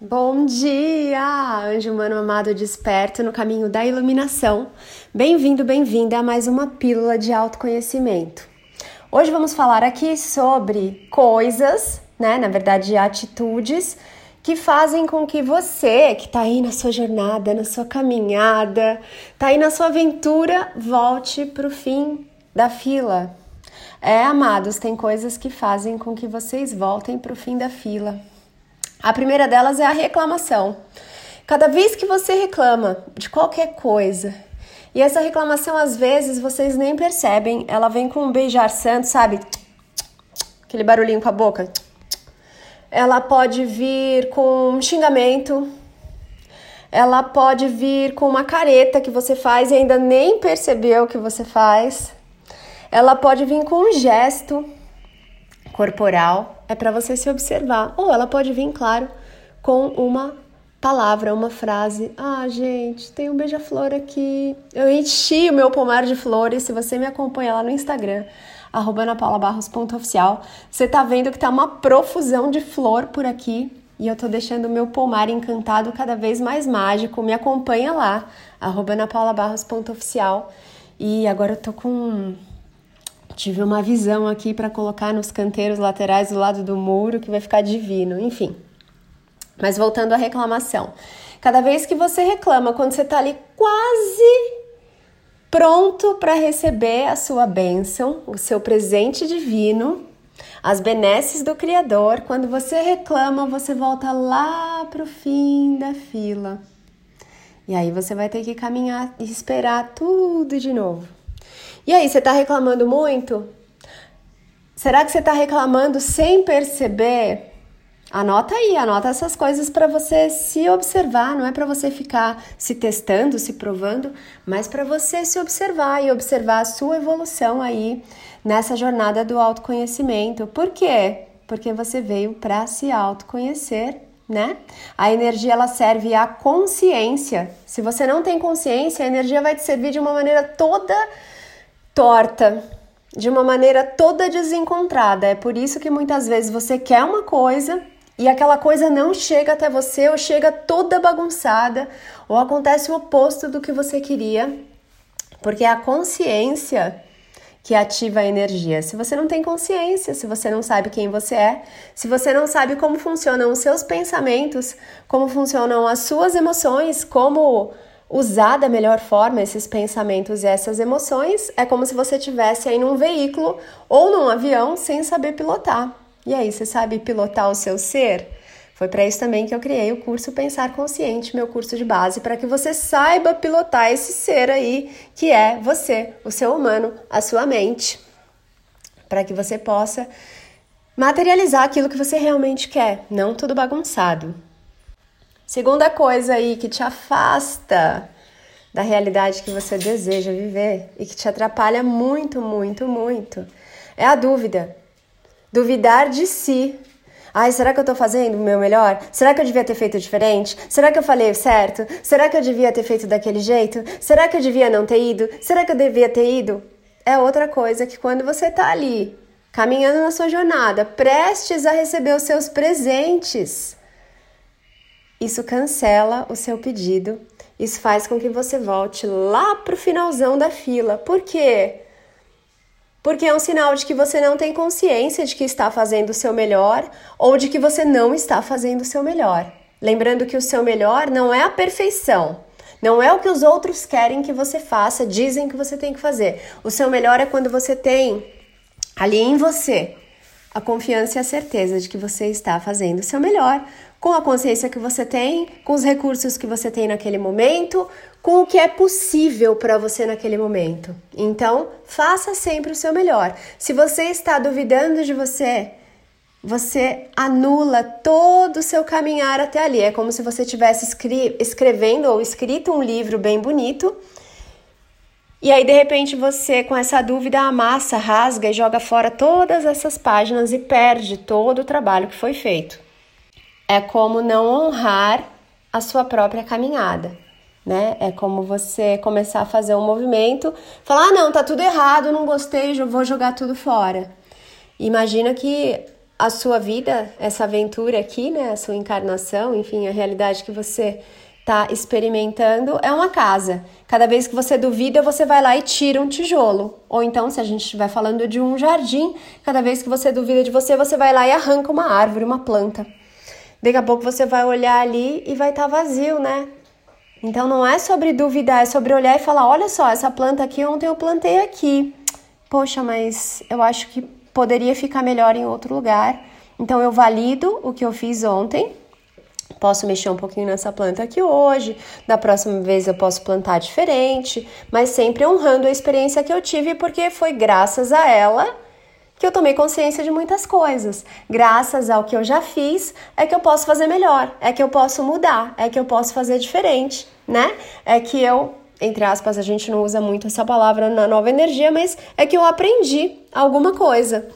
Bom dia, anjo humano amado desperto no caminho da iluminação. Bem-vindo, bem-vinda a mais uma pílula de autoconhecimento. Hoje vamos falar aqui sobre coisas, né, na verdade, atitudes que fazem com que você, que está aí na sua jornada, na sua caminhada, está aí na sua aventura, volte para o fim da fila. É, amados, tem coisas que fazem com que vocês voltem para o fim da fila. A primeira delas é a reclamação. Cada vez que você reclama de qualquer coisa, e essa reclamação às vezes vocês nem percebem, ela vem com um beijar santo, sabe? Aquele barulhinho com a boca. Ela pode vir com um xingamento, ela pode vir com uma careta que você faz e ainda nem percebeu que você faz. Ela pode vir com um gesto corporal, é para você se observar. Ou ela pode vir, claro, com uma palavra, uma frase. Ah, gente, tem um beija-flor aqui. Eu enchi o meu pomar de flores. Se você me acompanha lá no Instagram, anapaulabarros.oficial, você tá vendo que tá uma profusão de flor por aqui. E eu tô deixando o meu pomar encantado cada vez mais mágico. Me acompanha lá, anapaulabarros.oficial. E agora eu tô com Tive uma visão aqui para colocar nos canteiros laterais do lado do muro que vai ficar divino, enfim. Mas voltando à reclamação. Cada vez que você reclama, quando você está ali quase pronto para receber a sua bênção, o seu presente divino, as benesses do Criador, quando você reclama, você volta lá para o fim da fila. E aí você vai ter que caminhar e esperar tudo de novo. E aí, você está reclamando muito? Será que você está reclamando sem perceber? Anota aí, anota essas coisas para você se observar, não é para você ficar se testando, se provando, mas para você se observar e observar a sua evolução aí nessa jornada do autoconhecimento. Por quê? Porque você veio para se autoconhecer, né? A energia ela serve à consciência. Se você não tem consciência, a energia vai te servir de uma maneira toda torta, de uma maneira toda desencontrada. É por isso que muitas vezes você quer uma coisa e aquela coisa não chega até você ou chega toda bagunçada ou acontece o oposto do que você queria, porque é a consciência que ativa a energia. Se você não tem consciência, se você não sabe quem você é, se você não sabe como funcionam os seus pensamentos, como funcionam as suas emoções, como usar da melhor forma esses pensamentos e essas emoções, é como se você tivesse aí num veículo ou num avião sem saber pilotar. E aí, você sabe pilotar o seu ser? Foi para isso também que eu criei o curso Pensar Consciente, meu curso de base, para que você saiba pilotar esse ser aí que é você, o seu humano, a sua mente, para que você possa materializar aquilo que você realmente quer, não tudo bagunçado. Segunda coisa aí que te afasta da realidade que você deseja viver e que te atrapalha muito, muito, muito é a dúvida. Duvidar de si. Ai, será que eu tô fazendo o meu melhor? Será que eu devia ter feito diferente? Será que eu falei certo? Será que eu devia ter feito daquele jeito? Será que eu devia não ter ido? Será que eu devia ter ido? É outra coisa que quando você tá ali, caminhando na sua jornada, prestes a receber os seus presentes, isso cancela o seu pedido, isso faz com que você volte lá para o finalzão da fila. Por quê? Porque é um sinal de que você não tem consciência de que está fazendo o seu melhor ou de que você não está fazendo o seu melhor. Lembrando que o seu melhor não é a perfeição, não é o que os outros querem que você faça, dizem que você tem que fazer. O seu melhor é quando você tem ali em você a confiança e a certeza de que você está fazendo o seu melhor, com a consciência que você tem, com os recursos que você tem naquele momento, com o que é possível para você naquele momento. Então, faça sempre o seu melhor. Se você está duvidando de você, você anula todo o seu caminhar até ali. É como se você estivesse escre escrevendo ou escrito um livro bem bonito. E aí, de repente, você, com essa dúvida, amassa, rasga e joga fora todas essas páginas e perde todo o trabalho que foi feito é como não honrar a sua própria caminhada, né? É como você começar a fazer um movimento, falar: ah, não, tá tudo errado, não gostei, vou jogar tudo fora. Imagina que a sua vida, essa aventura aqui, né, a sua encarnação, enfim, a realidade que você está experimentando é uma casa. Cada vez que você duvida, você vai lá e tira um tijolo. Ou então, se a gente estiver falando de um jardim, cada vez que você duvida de você, você vai lá e arranca uma árvore, uma planta. Daqui a pouco você vai olhar ali e vai estar tá vazio, né? Então não é sobre duvidar, é sobre olhar e falar: olha só, essa planta aqui ontem eu plantei aqui. Poxa, mas eu acho que poderia ficar melhor em outro lugar. Então eu valido o que eu fiz ontem Posso mexer um pouquinho nessa planta aqui hoje, da próxima vez eu posso plantar diferente, mas sempre honrando a experiência que eu tive, porque foi graças a ela que eu tomei consciência de muitas coisas. Graças ao que eu já fiz, é que eu posso fazer melhor, é que eu posso mudar, é que eu posso fazer diferente, né? É que eu, entre aspas, a gente não usa muito essa palavra na nova energia, mas é que eu aprendi alguma coisa.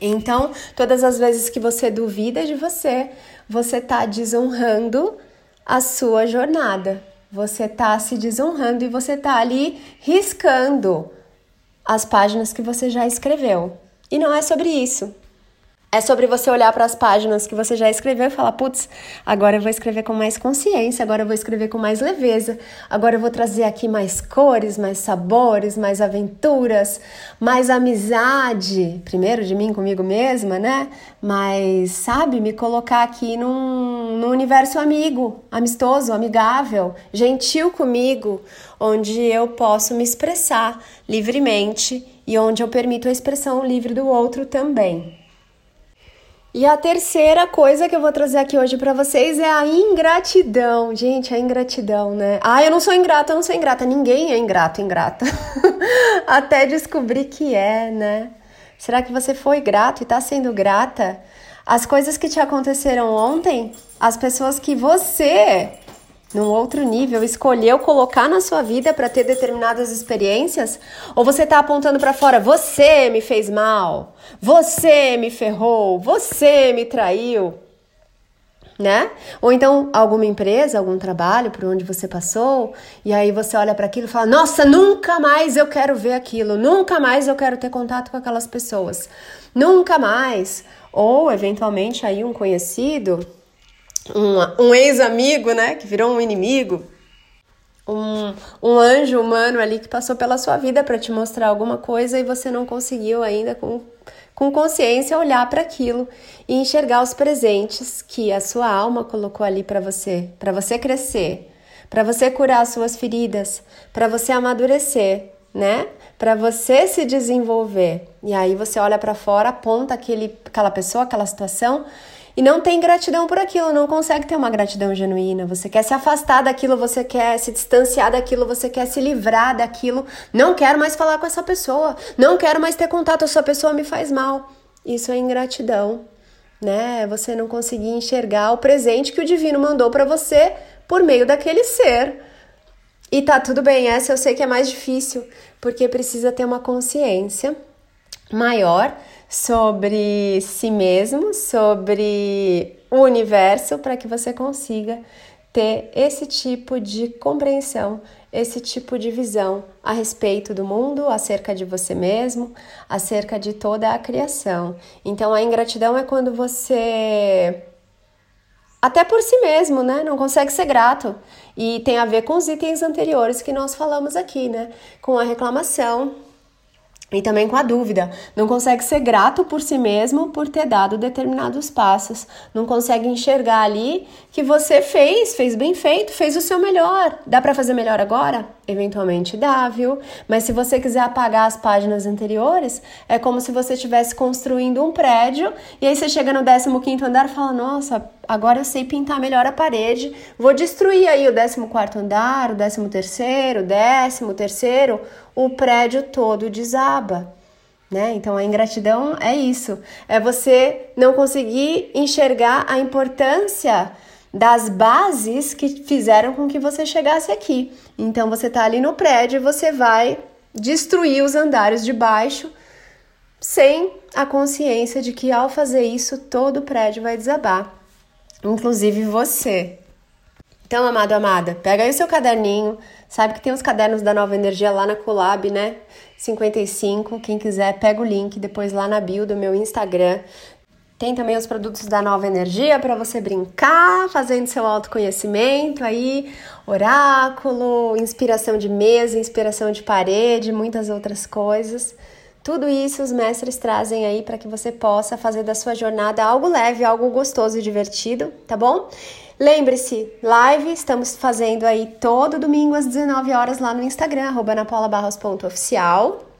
Então, todas as vezes que você duvida de você, você está desonrando a sua jornada. Você está se desonrando e você está ali riscando as páginas que você já escreveu. E não é sobre isso. É sobre você olhar para as páginas que você já escreveu e falar: putz, agora eu vou escrever com mais consciência, agora eu vou escrever com mais leveza, agora eu vou trazer aqui mais cores, mais sabores, mais aventuras, mais amizade. Primeiro de mim comigo mesma, né? Mas, sabe, me colocar aqui num, num universo amigo, amistoso, amigável, gentil comigo, onde eu posso me expressar livremente e onde eu permito a expressão livre do outro também. E a terceira coisa que eu vou trazer aqui hoje para vocês é a ingratidão. Gente, a ingratidão, né? Ah, eu não sou ingrata, eu não sou ingrata. Ninguém é ingrato, ingrata. Até descobrir que é, né? Será que você foi grato e tá sendo grata? As coisas que te aconteceram ontem, as pessoas que você num outro nível, escolheu colocar na sua vida para ter determinadas experiências? Ou você está apontando para fora, você me fez mal, você me ferrou, você me traiu? Né? Ou então alguma empresa, algum trabalho por onde você passou, e aí você olha para aquilo e fala: "Nossa, nunca mais eu quero ver aquilo, nunca mais eu quero ter contato com aquelas pessoas. Nunca mais". Ou eventualmente aí um conhecido um, um ex-amigo, né, que virou um inimigo, um, um anjo humano ali que passou pela sua vida para te mostrar alguma coisa e você não conseguiu ainda com, com consciência olhar para aquilo e enxergar os presentes que a sua alma colocou ali para você, para você crescer, para você curar as suas feridas, para você amadurecer, né? Para você se desenvolver. E aí você olha para fora, aponta aquele, aquela pessoa, aquela situação e não tem gratidão por aquilo, não consegue ter uma gratidão genuína. Você quer se afastar daquilo, você quer se distanciar daquilo, você quer se livrar daquilo. Não quero mais falar com essa pessoa, não quero mais ter contato, essa pessoa me faz mal. Isso é ingratidão, né? Você não conseguir enxergar o presente que o divino mandou para você por meio daquele ser. E tá tudo bem, essa eu sei que é mais difícil, porque precisa ter uma consciência maior sobre si mesmo, sobre o universo, para que você consiga ter esse tipo de compreensão, esse tipo de visão a respeito do mundo, acerca de você mesmo, acerca de toda a criação. Então a ingratidão é quando você até por si mesmo, né? Não consegue ser grato. E tem a ver com os itens anteriores que nós falamos aqui, né? Com a reclamação, e também com a dúvida. Não consegue ser grato por si mesmo por ter dado determinados passos. Não consegue enxergar ali que você fez, fez bem feito, fez o seu melhor. Dá para fazer melhor agora? Eventualmente dá, viu? Mas se você quiser apagar as páginas anteriores, é como se você estivesse construindo um prédio e aí você chega no 15 andar e fala: "Nossa, agora eu sei pintar melhor a parede, vou destruir aí o 14 andar, o 13º, o 13º, o prédio todo desaba. Né? Então a ingratidão é isso, é você não conseguir enxergar a importância das bases que fizeram com que você chegasse aqui. Então você está ali no prédio e você vai destruir os andares de baixo sem a consciência de que ao fazer isso todo o prédio vai desabar, inclusive você. Então, amado, amada, pega aí o seu caderninho, sabe que tem os cadernos da Nova Energia lá na Colab, né? 55, quem quiser, pega o link depois lá na bio do meu Instagram. Tem também os produtos da Nova Energia para você brincar, fazendo seu autoconhecimento aí, oráculo, inspiração de mesa, inspiração de parede, muitas outras coisas. Tudo isso os mestres trazem aí para que você possa fazer da sua jornada algo leve, algo gostoso e divertido, tá bom? Lembre-se, live estamos fazendo aí todo domingo às 19 horas lá no Instagram, anapaulabarros.oficial.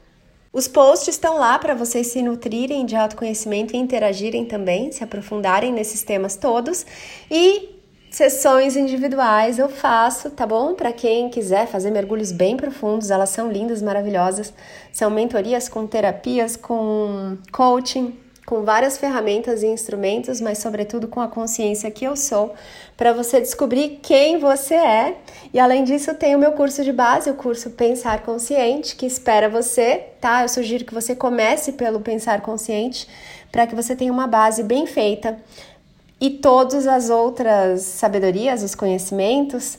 Os posts estão lá para vocês se nutrirem de autoconhecimento e interagirem também, se aprofundarem nesses temas todos. E sessões individuais eu faço, tá bom? Para quem quiser fazer mergulhos bem profundos, elas são lindas, maravilhosas. São mentorias com terapias, com coaching, com várias ferramentas e instrumentos, mas sobretudo com a consciência que eu sou, para você descobrir quem você é. E além disso, tem o meu curso de base, o curso Pensar Consciente, que espera você, tá? Eu sugiro que você comece pelo Pensar Consciente, para que você tenha uma base bem feita e todas as outras sabedorias, os conhecimentos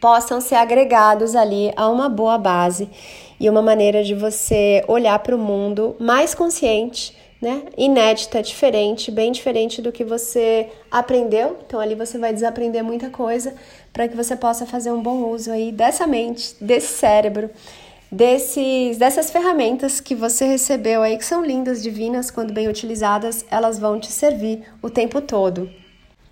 possam ser agregados ali a uma boa base e uma maneira de você olhar para o mundo mais consciente né? Inédita, diferente, bem diferente do que você aprendeu. Então ali você vai desaprender muita coisa para que você possa fazer um bom uso aí dessa mente, desse cérebro, desses dessas ferramentas que você recebeu aí que são lindas, divinas, quando bem utilizadas, elas vão te servir o tempo todo.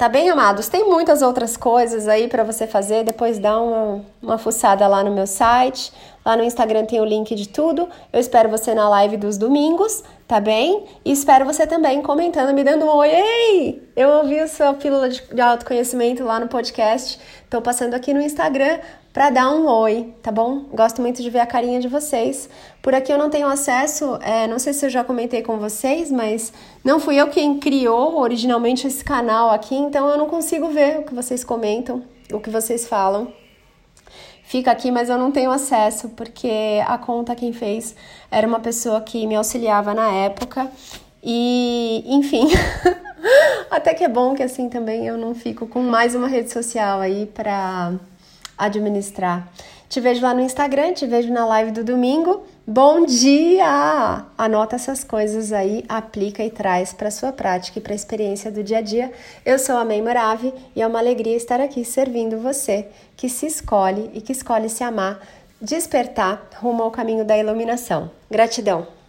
Tá bem, amados? Tem muitas outras coisas aí para você fazer. Depois dá uma, uma fuçada lá no meu site. Lá no Instagram tem o link de tudo. Eu espero você na live dos domingos, tá bem? E espero você também comentando, me dando um oi. Ei! Eu ouvi a sua pílula de autoconhecimento lá no podcast. Tô passando aqui no Instagram para dar um oi, tá bom? Gosto muito de ver a carinha de vocês. Por aqui eu não tenho acesso, é, não sei se eu já comentei com vocês, mas não fui eu quem criou originalmente esse canal aqui, então eu não consigo ver o que vocês comentam, o que vocês falam. Fica aqui, mas eu não tenho acesso, porque a conta quem fez era uma pessoa que me auxiliava na época. E, enfim, até que é bom que assim também eu não fico com mais uma rede social aí para administrar. Te vejo lá no Instagram, te vejo na live do domingo. Bom dia! Anota essas coisas aí, aplica e traz para sua prática e para a experiência do dia a dia. Eu sou a Mei Morave e é uma alegria estar aqui servindo você que se escolhe e que escolhe se amar, despertar rumo ao caminho da iluminação. Gratidão!